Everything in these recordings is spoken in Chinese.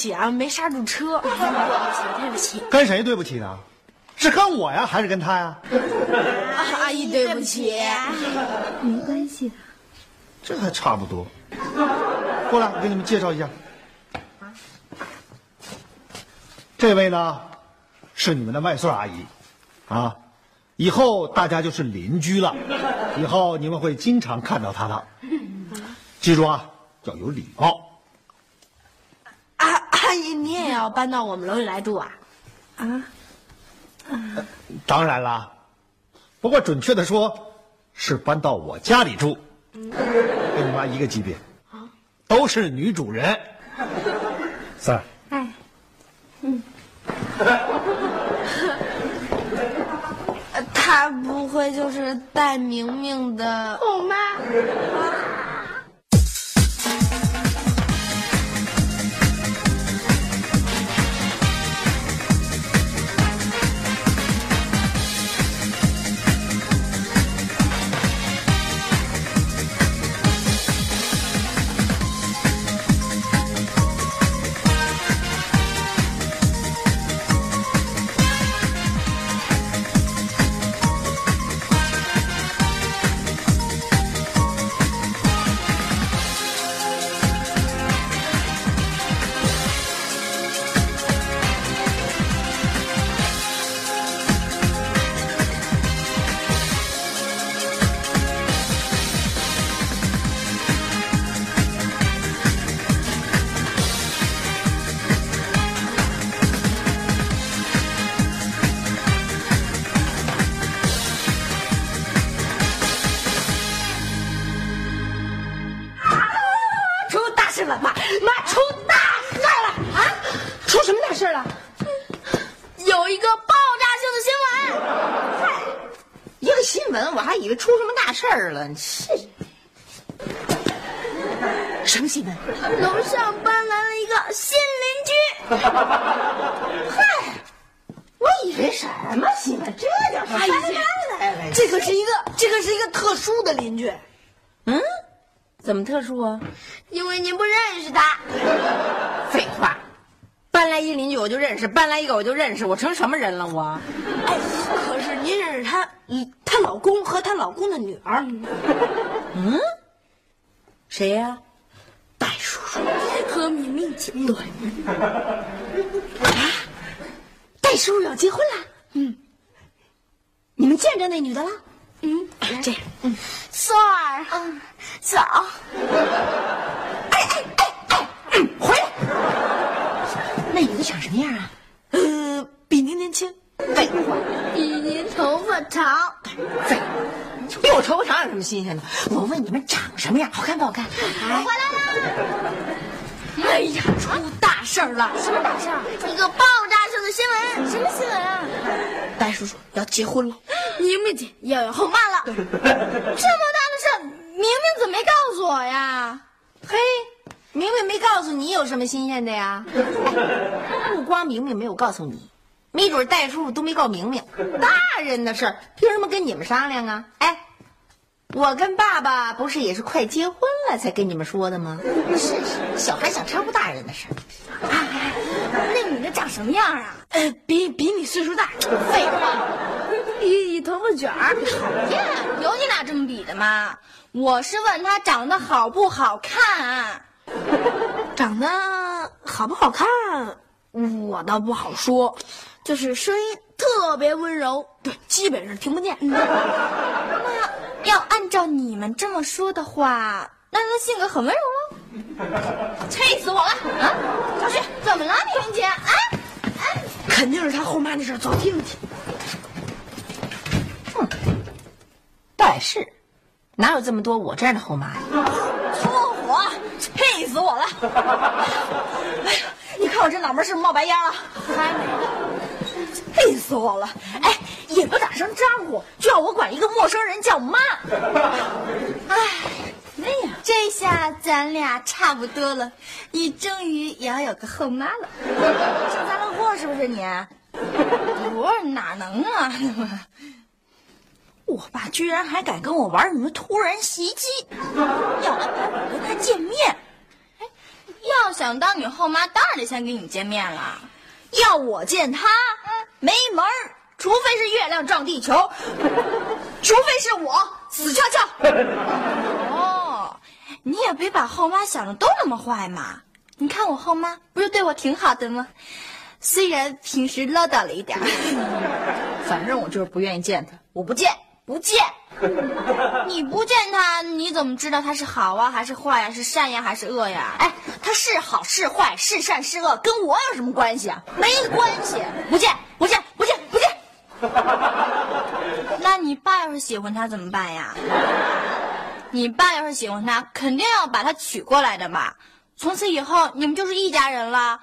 起啊，没刹住车。对不起，对不起，跟谁对不起呢？是跟我呀，还是跟他呀？啊 阿姨，对不起。没关系的。这还差不多。过来，我给你们介绍一下。这位呢，是你们的外孙阿姨，啊，以后大家就是邻居了，以后你们会经常看到她的。记住啊，要有礼貌。要搬到我们楼里来住啊？啊，当然啦，不过准确的说，是搬到我家里住，跟你妈一个级别，都是女主人。三儿，哎，嗯，他不会就是戴明明的？我妈。出儿了。气什么新闻？楼上搬来了一个新邻居。嗨，我以为什么新闻？这叫什么？阿姨来来，这可是一个，这可是一个特殊的邻居，嗯，怎么特殊啊？因为您不认识他。废话，搬来一邻居我就认识，搬来一个我就认识，我成什么人了我？哎，您认识她，嗯她老公和她老公的女儿，嗯，谁呀、戴叔叔和明明姐。对，啊，戴叔叔要结婚了。嗯，你们见着那女的了？嗯，这样，嗯，孙儿，嗯，走。哎哎哎哎，嗯回来。那女的长什么样啊？呃，比您年轻。废话，比您头发长。废话，比我头发长有什么新鲜的？我问你们长什么样？好看不好看？我回来了。哎呀，出大事儿了！什么大事儿？一个爆炸性的新闻。什么新闻啊？白叔叔要结婚了，明明姐要有后妈了。这么大的事儿，明明怎么没告诉我呀？嘿，明明没告诉你有什么新鲜的呀？不光明明没有告诉你，没准戴叔叔都没告明明。大人的事儿凭什么跟你们商量啊？哎，我跟爸爸不是也是快结婚了才跟你们说的吗？是是，小孩想掺和大人的事儿。哎那女的长什么样啊？呃，比比你岁数大。废话，一一头发卷儿。讨厌，有你俩这么比的吗？我是问她长得好不好看。长得好不好看，我倒不好说，就是声音特别温柔，对，基本上听不见。那要按照你们这么说的话，那他性格很温柔喽。气死我了啊！小旭，怎么了，明明姐？啊？肯定是他后妈那事儿，走，听听。但是，哪有这么多我这样的后妈呀？说我，气死我了！哎呀，你看我这脑门是不是冒白烟了？还没气死我了！哎，也不打声招呼，就要我管一个陌生人叫妈。哎，哎呀，这下咱俩差不多了，你终于也要有个后妈了，幸灾乐祸是不是你？我哪能啊？我爸居然还敢跟我玩什么突然袭击，要安排我跟他见面。哎，要想当你后妈，当然得先跟你见面了。要我见他，没门儿，除非是月亮撞地球，除非是我死翘翘。哦，你也别把后妈想的都那么坏嘛。你看我后妈不是对我挺好的吗？虽然平时唠叨了一点儿，反正我就是不愿意见他，我不见。不见，你不见他，你怎么知道他是好啊还是坏呀？是善呀还是恶呀？哎，他是好是坏是善是恶，跟我有什么关系啊？没关系，不见不见不见不见。那你爸要是喜欢他怎么办呀？你爸要是喜欢他，肯定要把他娶过来的嘛。从此以后，你们就是一家人了，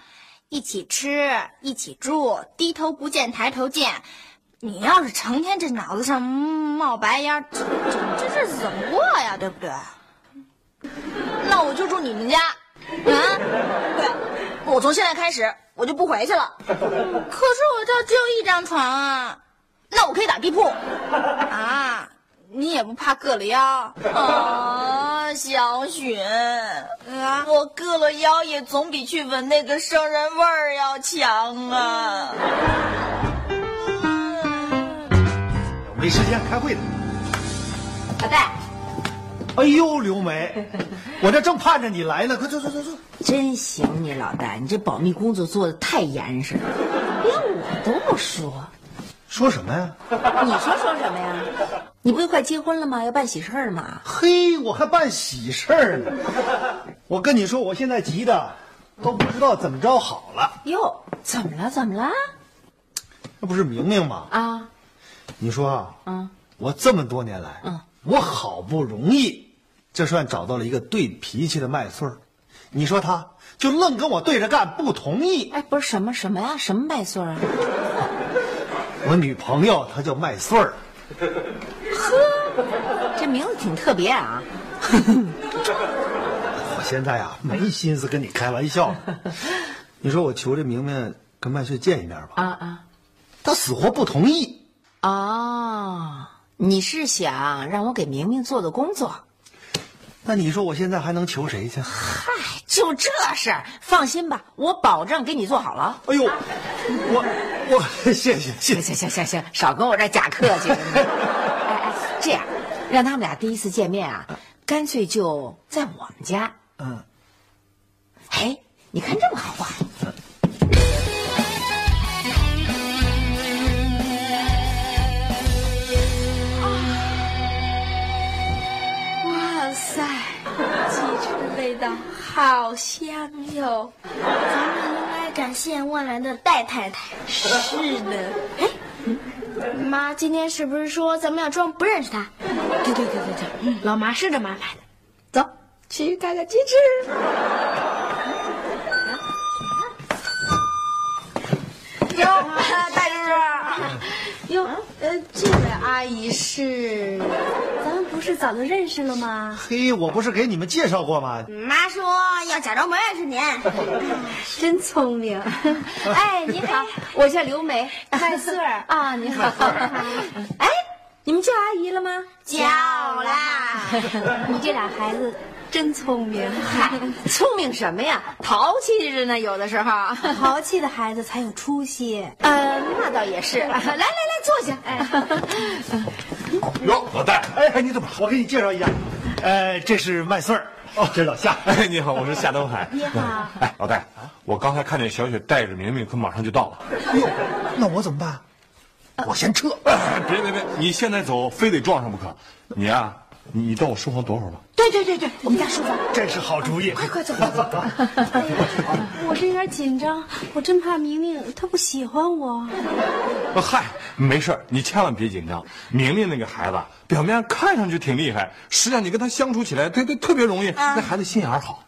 一起吃，一起住，低头不见抬头见。你要是成天这脑子上冒白烟，这这这日子怎么过呀？对不对？那我就住你们家，啊？对，我从现在开始我就不回去了。可是我这只有一张床啊，那我可以打地铺啊。你也不怕硌了腰啊，小雪啊？我硌了腰也总比去闻那个生人味儿要强啊。没时间开会呢，老戴。哎呦，刘梅，我这正盼着你来呢，快坐坐坐坐。真行，你老戴，你这保密工作做的太严实了，连我都不说。说什么呀？你说说什么呀？你不是快结婚了吗？要办喜事儿吗？嘿，我还办喜事儿呢。我跟你说，我现在急的都不知道怎么着好了。哟，怎么了？怎么了？那不是明明吗？啊。你说啊，嗯，我这么多年来，嗯，我好不容易，这算找到了一个对脾气的麦穗儿，你说他就愣跟我对着干，不同意。哎，不是什么什么呀，什么麦穗儿啊？我女朋友她叫麦穗儿。呵，这名字挺特别啊。我现在啊，没心思跟你开玩笑。你说我求这明明跟麦穗见一面吧？啊啊，他死活不同意。哦，你是想让我给明明做的工作？那你说我现在还能求谁去？嗨，就这事儿，放心吧，我保证给你做好了。哎呦，我我谢谢谢谢行行行行，少跟我这假客气。哎哎，这样，让他们俩第一次见面啊，干脆就在我们家。嗯。哎，你看这么好话。味道好香哟！咱们应该感谢万来的戴太太。是的。哎，妈，今天是不是说咱们要装不认识他？对对对对对，老妈是这么安排的。走，去看看鸡翅。哟，大叔叔。哟，呃，这位阿姨是。不是早就认识了吗？嘿，我不是给你们介绍过吗？妈说要假装不认识您，真聪明。哎，你好，我叫刘梅，麦穗儿 啊，你好。哎，你们叫阿姨了吗？叫啦。你这俩孩子真聪明，聪明什么呀？淘气着呢，有的时候。淘气的孩子才有出息。呃，那倒也是。来来来，坐下。哎。哟，老戴，哎，你怎么？我给你介绍一下，呃，这是麦穗儿，哦，这是老夏。哎，你好，我是夏东海。你好。哎，老戴，我刚才看见小雪带着明明，可马上就到了。哟，那我怎么办？我先撤。别别别，你现在走，非得撞上不可。你呀，你你到我书房躲会儿吧。对对对对，我们家书房。真是好主意！快快走快走！我这有点紧张，我真怕明明他不喜欢我。呃嗨，没事儿你千万别紧张。明明那个孩子表面看上去挺厉害，实际上你跟他相处起来，对对特别容易。那孩子心眼儿好。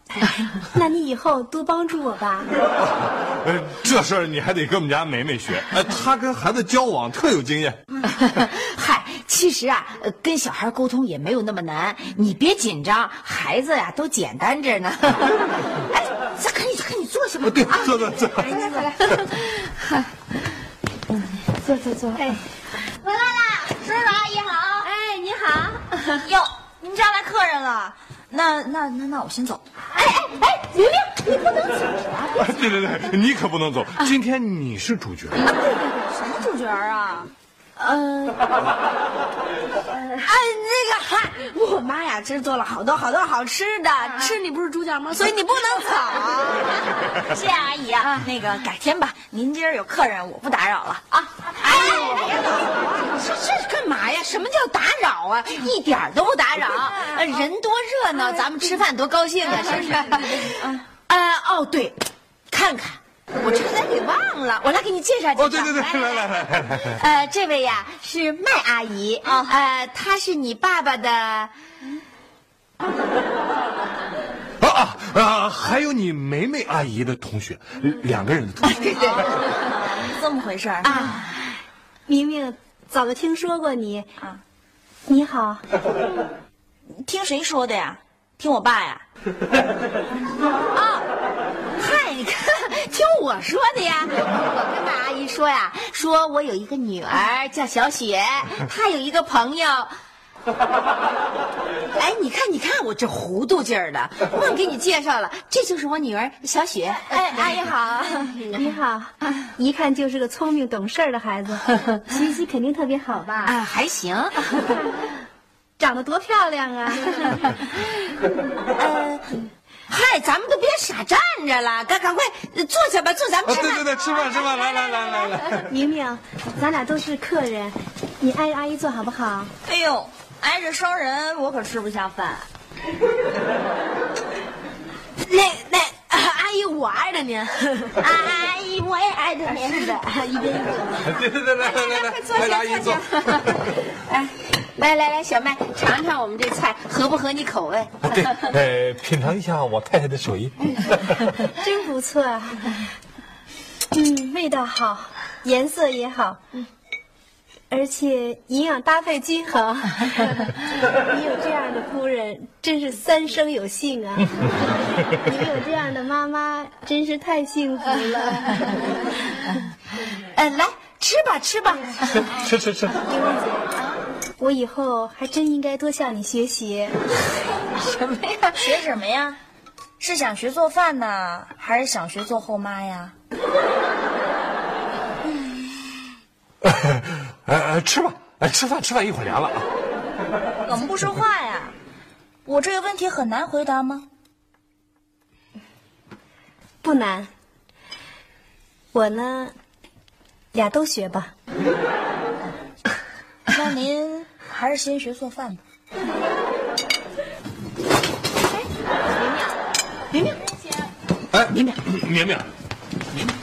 那你以后多帮助我吧。呃，这事儿你还得跟我们家梅梅学。呃，她跟孩子交往特有经验。嗨，其实啊，呃跟小孩沟通也没有那么难，你别紧张，孩子呀、都简单着呢。哎，再赶紧赶紧坐下吧。对啊，坐坐坐。来来来来，坐坐坐。哎回来啦，叔叔阿姨好。哎，你好。哟，你们家来客人了，那那那那我先走。哎哎哎，玲玲，你不能走啊！对对对，你可不能走。今天你是主角。对对对什么主角啊？呃，哎，那个，嗨，我妈呀，真做了好多好多好吃的，吃你不是主角吗？所以你不能走。谢谢阿姨啊，那个改天吧，您今儿有客人，我不打扰了啊。哎，别走啊！这这干嘛呀？什么叫打扰啊？一点都不打扰，呃人多热闹，咱们吃饭多高兴啊，是不是？啊，哦，对，看看，我差点给忘了，我来给你介绍介绍。哦，对对对，来来来来来来。呃，这位呀是麦阿姨啊，呃，她是你爸爸的。啊啊啊！还有你梅梅阿姨的同学，两个人的同学。对对对这么回事儿啊，明明早就听说过你。啊你好。听谁说的呀？听我爸呀？啊，听我说的呀。我跟马阿姨说呀，说我有一个女儿叫小雪，她有一个朋友。哎，你看，你看我这糊涂劲儿的，忘给你介绍了，这就是我女儿小雪。哎，阿姨好。你好，一看就是个聪明懂事儿的孩子，学习肯定特别好吧？啊，还行。长得多漂亮啊！呃，嗨，咱们都别傻站着了，赶赶快坐下吧，坐，咱们啊，吃饭。对对对，吃饭吃饭，来来来来来。明明，咱俩都是客人，你挨着阿姨坐好不好？哎呦，挨着生人我可吃不下饭。那 那、我爱着您。阿 姨，我也爱着您。是的，一边一边。来来来来，来来阿姨坐。哎，来来来，小麦，尝尝我们这菜合不合你口味？对，呃，品尝一下我太太的手艺。真不错啊！嗯，味道好，颜色也好，而且营养搭配均衡。你有这样的夫人，真是三生有幸啊！你有这样的妈妈，真是太幸福了。呃，来吃吧，吃吧。吃吃吃。我以后还真应该多向你学习。什么呀？学什么呀？是想学做饭呢，还是想学做后妈呀？呃呃，吃吧，哎，吃饭吃饭，一会儿凉了啊。怎么不说话呀？我这个问题很难回答吗？不难，我呢，俩都学吧。那您还是先学做饭吧。哎明明，哎，明明，明明，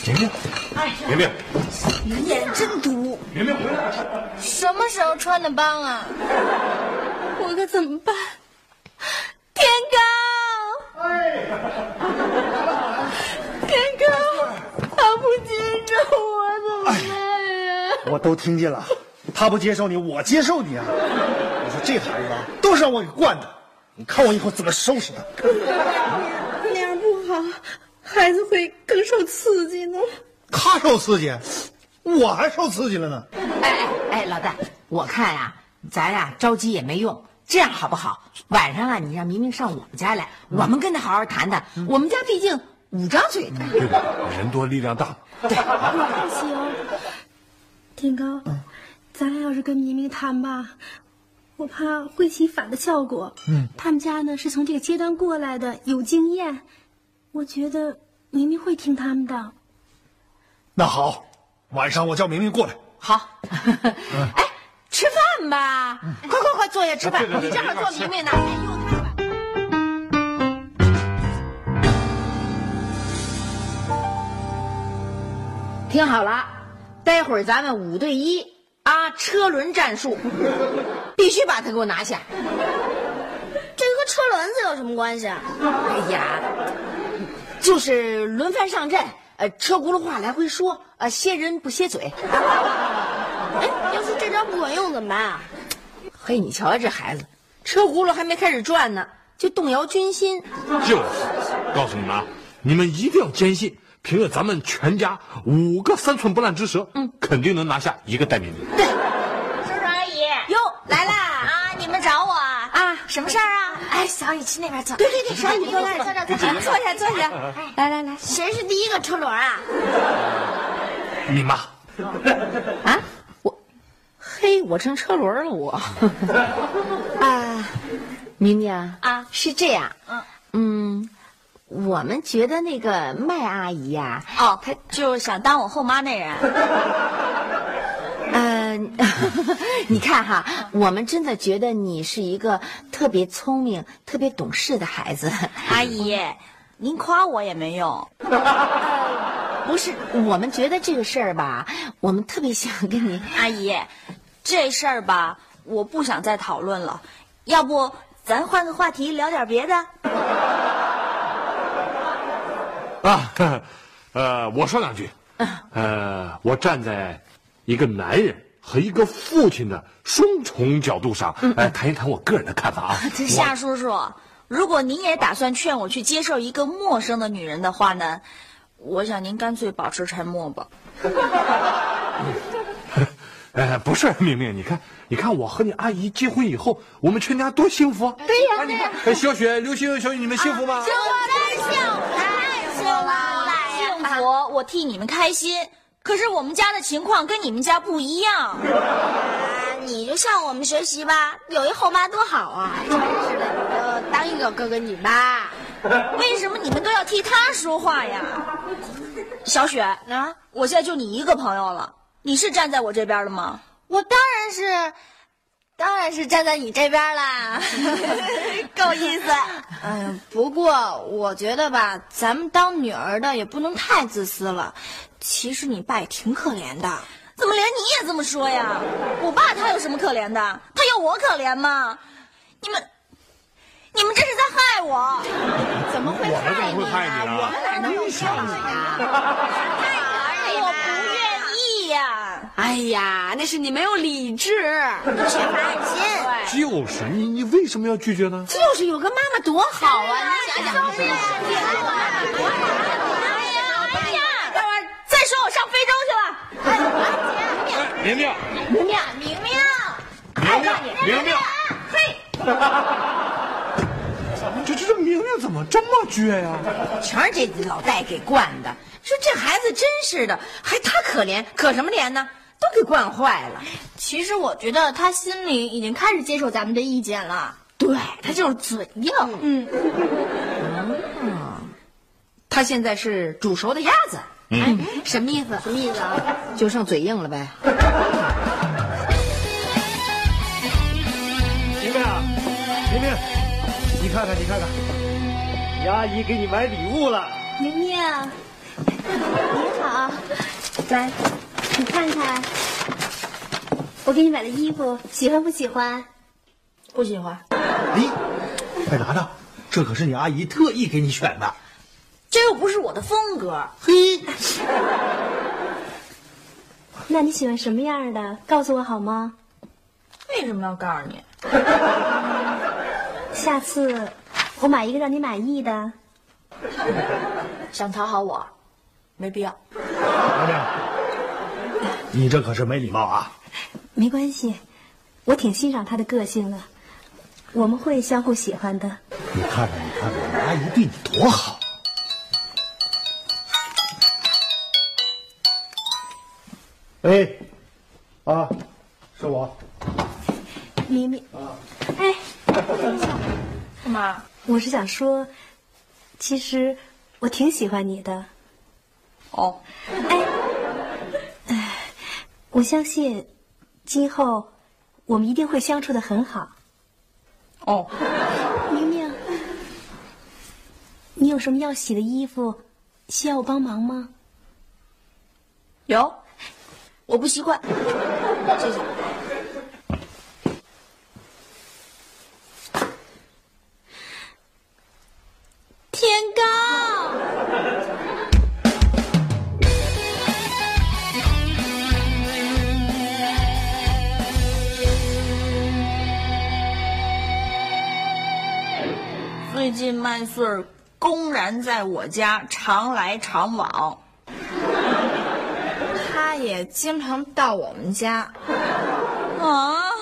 明明，哎明明，眼真毒，明明回来了。什么时候穿的帮啊？我可怎么办？天高，天高，他不接受我怎么办呀？我都听见了，他不接受你，我接受你啊！我说这孩子啊，都是让我给惯的，你看我以后怎么收拾他。那样不好，孩子会更受刺激呢。他受刺激，我还受刺激了呢。哎哎哎，老大，我看呀、咱呀、着急也没用，这样好不好？晚上啊，你让明明上我们家来，我们跟他好好谈谈。我们家毕竟五张嘴呢。对的，人多力量大。对不行，天高，咱俩要是跟明明谈吧，我怕会起反的效果。嗯，他们家呢是从这个阶段过来的，有经验，我觉得明明会听他们的。那好，晚上我叫明明过来。好，哎，吃饭饭吧，快快快，坐下吃饭。你正好坐明明那儿，哎由他吧。听好了，待会儿咱们五对一啊，车轮战术，必须把他给我拿下。这和车轮子有什么关系啊？哎呀，就是轮番上阵，呃，车轱辘话来回说，呃，歇人不歇嘴。哎，要是这招不管用怎么办啊？嘿，你瞧瞧这孩子，车轱辘还没开始转呢，就动摇军心。就是，告诉你们啊，你们一定要坚信，凭着咱们全家五个三寸不烂之舌，嗯，肯定能拿下一个戴明明。叔叔阿姨，哟，来啦！啊，你们找我啊？啊，什么事儿啊？哎，小雨去那边坐。对对对，少你过来，坐这坐这坐下坐下。来来来，谁是第一个车轮啊？你妈，啊，我，嘿，我成车轮了我。啊，明明啊啊是这样，嗯嗯，我们觉得那个麦阿姨呀、哦，她就是想当我后妈那人。嗯，你看哈，我们真的觉得你是一个特别聪明、特别懂事的孩子。阿姨，您夸我也没用。不是，我们觉得这个事儿吧，我们特别想跟你。阿姨，这事儿吧，我不想再讨论了，要不咱换个话题聊点别的？啊，呃，我说两句。呃，我站在一个男人和一个父亲的双重角度上，来谈一谈我个人的看法啊。夏叔叔，如果您也打算劝我去接受一个陌生的女人的话呢，我想您干脆保持沉默吧。呃，不是，明明，你看，你看，我和你阿姨结婚以后，我们全家多幸福啊！对呀、你看，哎小雪、刘星、小雨，你们幸福吗？幸福，太幸福了！幸福，我替你们开心。可是我们家的情况跟你们家不一样。啊，你就向我们学习吧，有一后妈多好啊！真是的，你就当一个哥哥你吧。为什么你们都要替他说话呀？小雪啊，我现在就你一个朋友了，你是站在我这边的吗？我当然是，当然是站在你这边啦。够意思。哎呀，不过我觉得吧，咱们当女儿的也不能太自私了。其实你爸也挺可怜的。怎么连你也这么说呀？我爸他有什么可怜的？他有我可怜吗？你们，你们这是在害我！怎么会害你啊？我们哪能有害你呀？哎呀，那是你没有理智。缺乏爱心。就是你，你为什么要拒绝呢？就是有个妈妈多好啊！你想想，哎呀，哎呀！待会儿再说我上非洲去了。哎，明明，明明，明明，明明，明嘿，这这这明明怎么这么倔呀？全是这老戴给惯的。说这孩子真是的，还他可怜，可什么怜呢？都给惯坏了。其实我觉得他心里已经开始接受咱们的意见了。对他就是嘴硬。嗯，他现在是煮熟的鸭子。哎，什么意思？什么意思啊？就剩嘴硬了呗。明明啊，明明，你看看，你看看，你阿姨给你买礼物了。明明，你好，来，你看看，我给你买的衣服，喜欢不喜欢？不喜欢，咦，快拿着，这可是你阿姨特意给你选的。这又不是我的风格。嘿，那你喜欢什么样的？告诉我好吗？为什么要告诉你？下次我买一个让你满意的。想讨好我，没必要。你这可是没礼貌啊！没关系，我挺欣赏他的个性的，我们会相互喜欢的。你看看，你看看，你阿姨对你多好。哎，啊，是我。明明，哎，干嘛？我是想说，其实我挺喜欢你的。哦，哎，哎，我相信今后我们一定会相处的很好。哦，明明，你有什么要洗的衣服，需要我帮忙吗？有，我不习惯，谢谢。近麦穗儿公然在我家常来常往，他也经常到我们家，啊，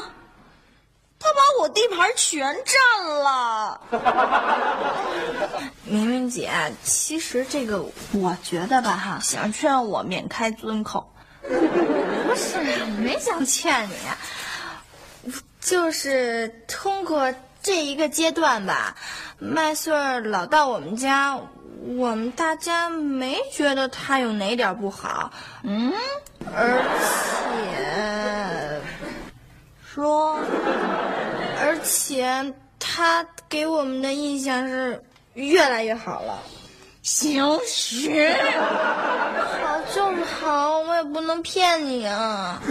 他把我地盘全占了。明明姐，其实这个我觉得吧，哈，想劝我免开尊口，不是，没想劝你，就是通过这一个阶段吧，麦穗儿老到我们家，我们大家没觉得他有哪点不好，嗯，而且说而且他给我们的印象是越来越好了。行学，好就是好，我也不能骗你啊。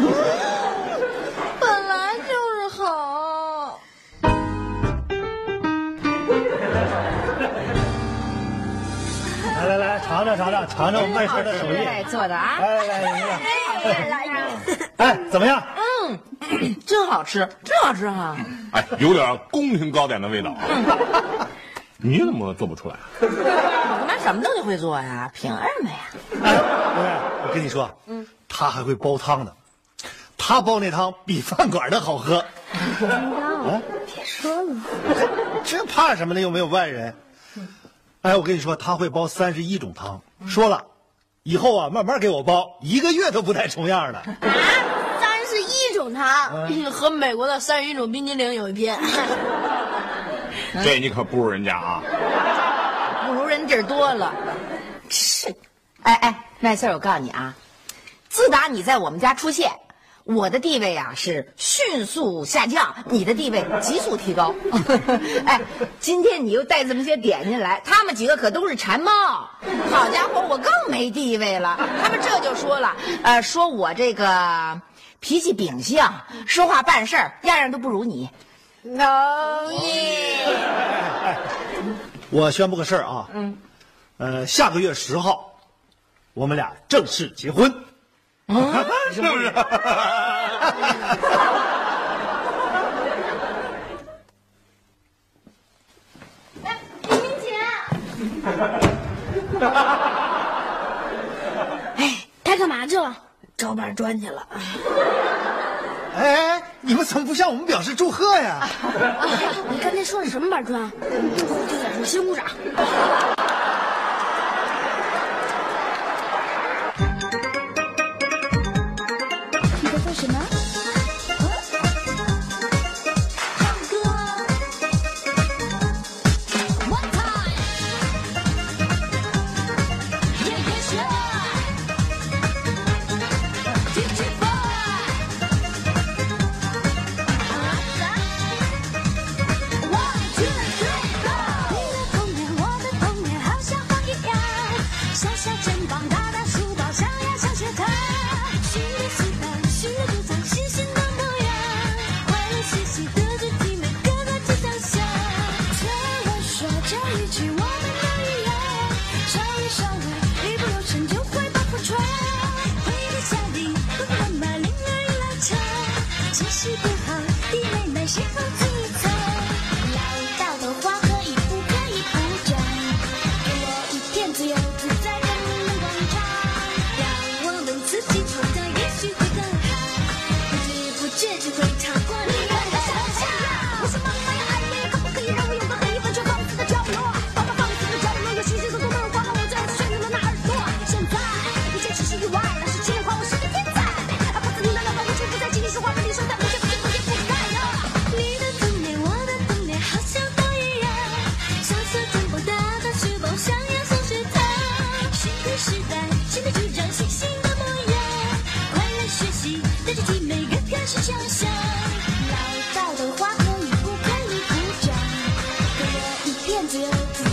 来来来，尝尝尝尝尝尝我们麦穗儿的手艺。哎，做的啊，来来来，来来，哎，怎么样？嗯真好吃，真好吃哈、哎，有点宫廷糕点的味道啊。你怎么做不出来？我妈什么东西会做呀？凭什么呀？哎，我跟你说，嗯，他还会煲汤呢，他煲那汤比饭馆的好喝。啊，别说了，这怕什么呢？又没有外人。哎，我跟你说，他会煲三十一种汤，说了，以后啊，慢慢给我煲，一个月都不带重样的。啊三十一种汤，和美国的三十一种冰激凌有一拼。这你可不如人家啊！不如人地儿多了。是，哎哎，麦穗儿，我告诉你啊，自打你在我们家出现，我的地位啊是迅速下降，你的地位急速提高。哎，今天你又带这么些点心来，他们几个可都是馋猫。好家伙，我更没地位了。他们这就说了，呃，说我这个脾气秉性，说话办事儿样样都不如你。同意。我宣布个事儿啊，嗯，呃，下个月十号，我们俩正式结婚，是不是？明明姐，哎，他干嘛去了？找板砖去了。哎哎，你们怎么不向我们表示祝贺呀？你刚才说的什么板砖？就在说先鼓掌。情绪不好，弟妹们谁负自责？链接